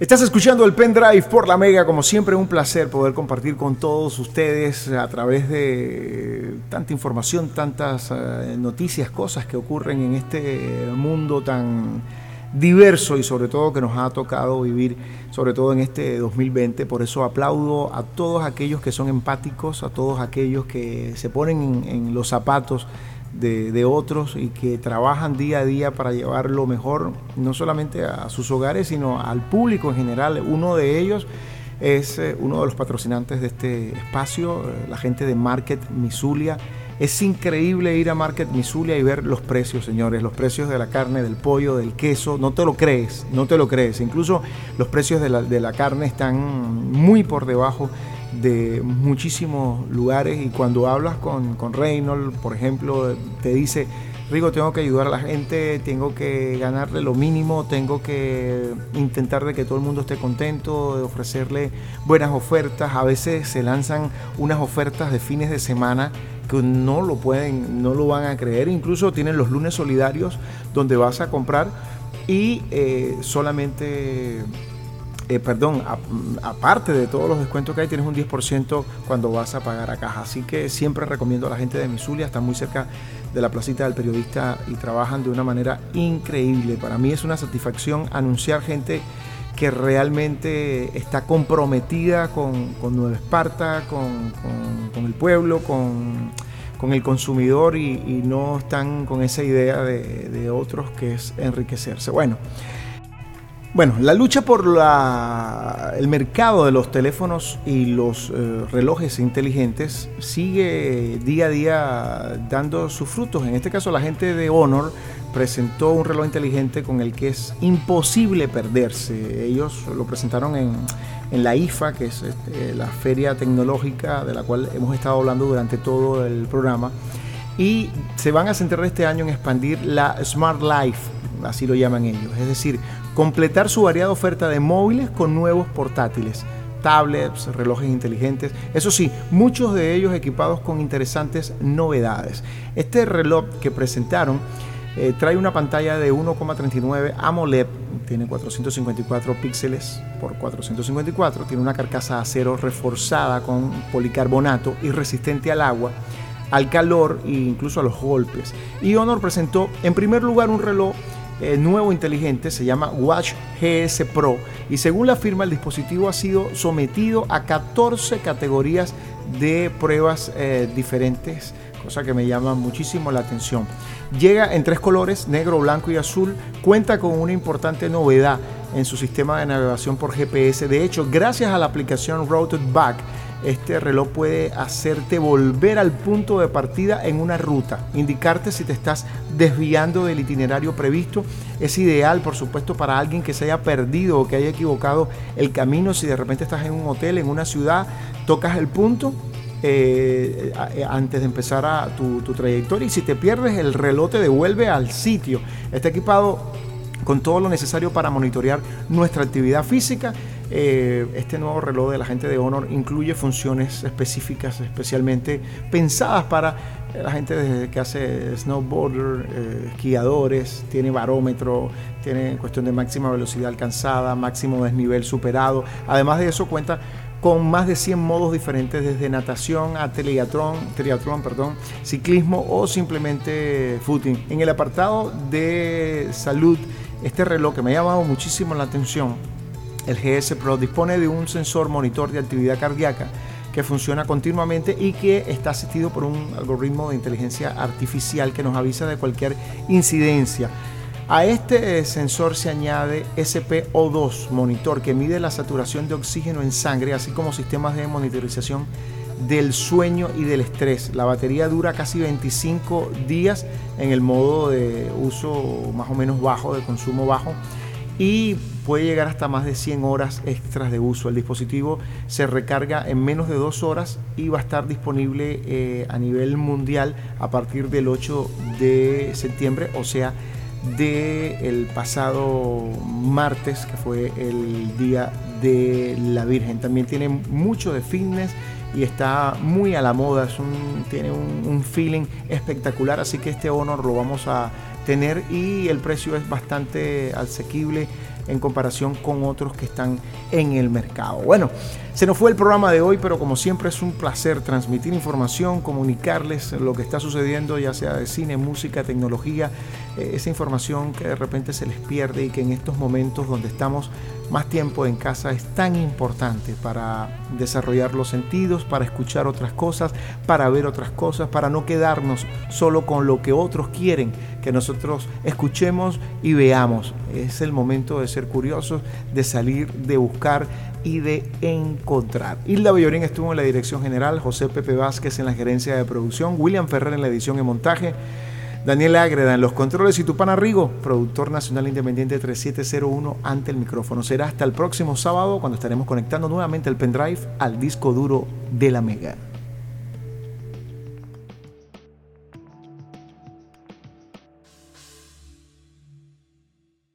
Estás escuchando el pendrive por la Mega, como siempre un placer poder compartir con todos ustedes a través de tanta información, tantas eh, noticias, cosas que ocurren en este mundo tan diverso y sobre todo que nos ha tocado vivir, sobre todo en este 2020. Por eso aplaudo a todos aquellos que son empáticos, a todos aquellos que se ponen en los zapatos de, otros y que trabajan día a día para llevar lo mejor, no solamente a sus hogares, sino al público en general. Uno de ellos es eh, uno de los patrocinantes de este espacio, eh, la gente de Market Misulia. Es increíble ir a Market Misulia y ver los precios, señores, los precios de la carne, del pollo, del queso. No te lo crees, no te lo crees. Incluso los precios de la, de la carne están muy por debajo de muchísimos lugares y cuando hablas con, con Reynolds, por ejemplo, te dice, Rigo, tengo que ayudar a la gente, tengo que ganarle lo mínimo, tengo que intentar de que todo el mundo esté contento, de ofrecerle buenas ofertas. A veces se lanzan unas ofertas de fines de semana que no lo pueden, no lo van a creer. Incluso tienen los lunes solidarios donde vas a comprar y eh, solamente eh, perdón, aparte de todos los descuentos que hay, tienes un 10% cuando vas a pagar a caja. Así que siempre recomiendo a la gente de Misulia, están muy cerca de la placita del periodista y trabajan de una manera increíble. Para mí es una satisfacción anunciar gente que realmente está comprometida con, Nueva Esparta, con, el pueblo, con, el consumidor y, no están con esa idea de, de otros que es enriquecerse. Bueno. Bueno, la lucha por el mercado de los teléfonos y los eh, relojes inteligentes sigue día a día dando sus frutos. En este caso, la gente de Honor presentó un reloj inteligente con el que es imposible perderse. Ellos lo presentaron en, la IFA, que es este, la feria tecnológica de la cual hemos estado hablando durante todo el programa. Y se van a centrar este año en expandir la Smart Life, así lo llaman ellos. Es decir, completar su variada oferta de móviles con nuevos portátiles, tablets, relojes inteligentes, eso sí, muchos de ellos equipados con interesantes novedades. Este reloj que presentaron eh, trae una pantalla de 1,39 AMOLED, tiene 454 píxeles por 454, tiene una carcasa de acero reforzada con policarbonato y resistente al agua, al calor e incluso a los golpes. Y Honor presentó en primer lugar un reloj eh, nuevo inteligente, se llama Watch GS Pro y según la firma el dispositivo ha sido sometido a 14 categorías de pruebas eh, diferentes, cosa que me llama muchísimo la atención. Llega en tres colores, negro, blanco y azul, cuenta con una importante novedad en su sistema de navegación por GPS. De hecho, gracias a la aplicación Routed Back, este reloj puede hacerte volver al punto de partida en una ruta, indicarte si te estás desviando del itinerario previsto. Es ideal, por supuesto, para alguien que se haya perdido o que haya equivocado el camino. Si de repente estás en un hotel, en una ciudad, tocas el punto eh, antes de empezar a tu, tu, trayectoria y si te pierdes el reloj te devuelve al sitio. Está equipado con todo lo necesario para monitorear nuestra actividad física eh, este nuevo reloj de la gente de Honor incluye funciones específicas, especialmente pensadas para la gente que hace snowboarder, eh, esquiadores, tiene barómetro, tiene cuestión de máxima velocidad alcanzada, máximo desnivel superado. Además de eso cuenta con más de 100 modos diferentes desde natación a triatlón, perdón, ciclismo o simplemente footing. En el apartado de salud, este reloj que me ha llamado muchísimo la atención el GS Pro dispone de un sensor monitor de actividad cardíaca que funciona continuamente y que está asistido por un algoritmo de inteligencia artificial que nos avisa de cualquier incidencia. A este sensor se añade SPO2 monitor que mide la saturación de oxígeno en sangre, así como sistemas de monitorización del sueño y del estrés. La batería dura casi 25 días en el modo de uso más o menos bajo, de consumo bajo y puede llegar hasta más de 100 horas extras de uso. El dispositivo se recarga en menos de dos horas y va a estar disponible eh, a nivel mundial a partir del 8 de septiembre, o sea, del pasado martes, que fue el día de la Virgen. También tiene mucho de fitness y está muy a la moda, tiene un, un feeling espectacular, así que este honor lo vamos a tener y el precio es bastante asequible en comparación con otros que están en el mercado. Bueno, se nos fue el programa de hoy, pero como siempre es un placer transmitir información, comunicarles lo que está sucediendo, ya sea de cine, música, tecnología, eh, esa información que de repente se les pierde y que en estos momentos donde estamos más tiempo en casa es tan importante para desarrollar los sentidos, para escuchar otras cosas, para ver otras cosas, para no quedarnos solo con lo que otros quieren que nosotros escuchemos y veamos. Es el momento de curiosos, de salir, de buscar y de encontrar. Hilda Bellorín estuvo en la dirección general, José Pepe Vázquez en la gerencia de producción, William Ferrer en la edición y montaje. Daniel Ágreda en los controles y Tupana Rigo, productor nacional independiente 3701 ante el micrófono. Será hasta el próximo sábado cuando estaremos conectando nuevamente el pendrive al disco duro de la Mega.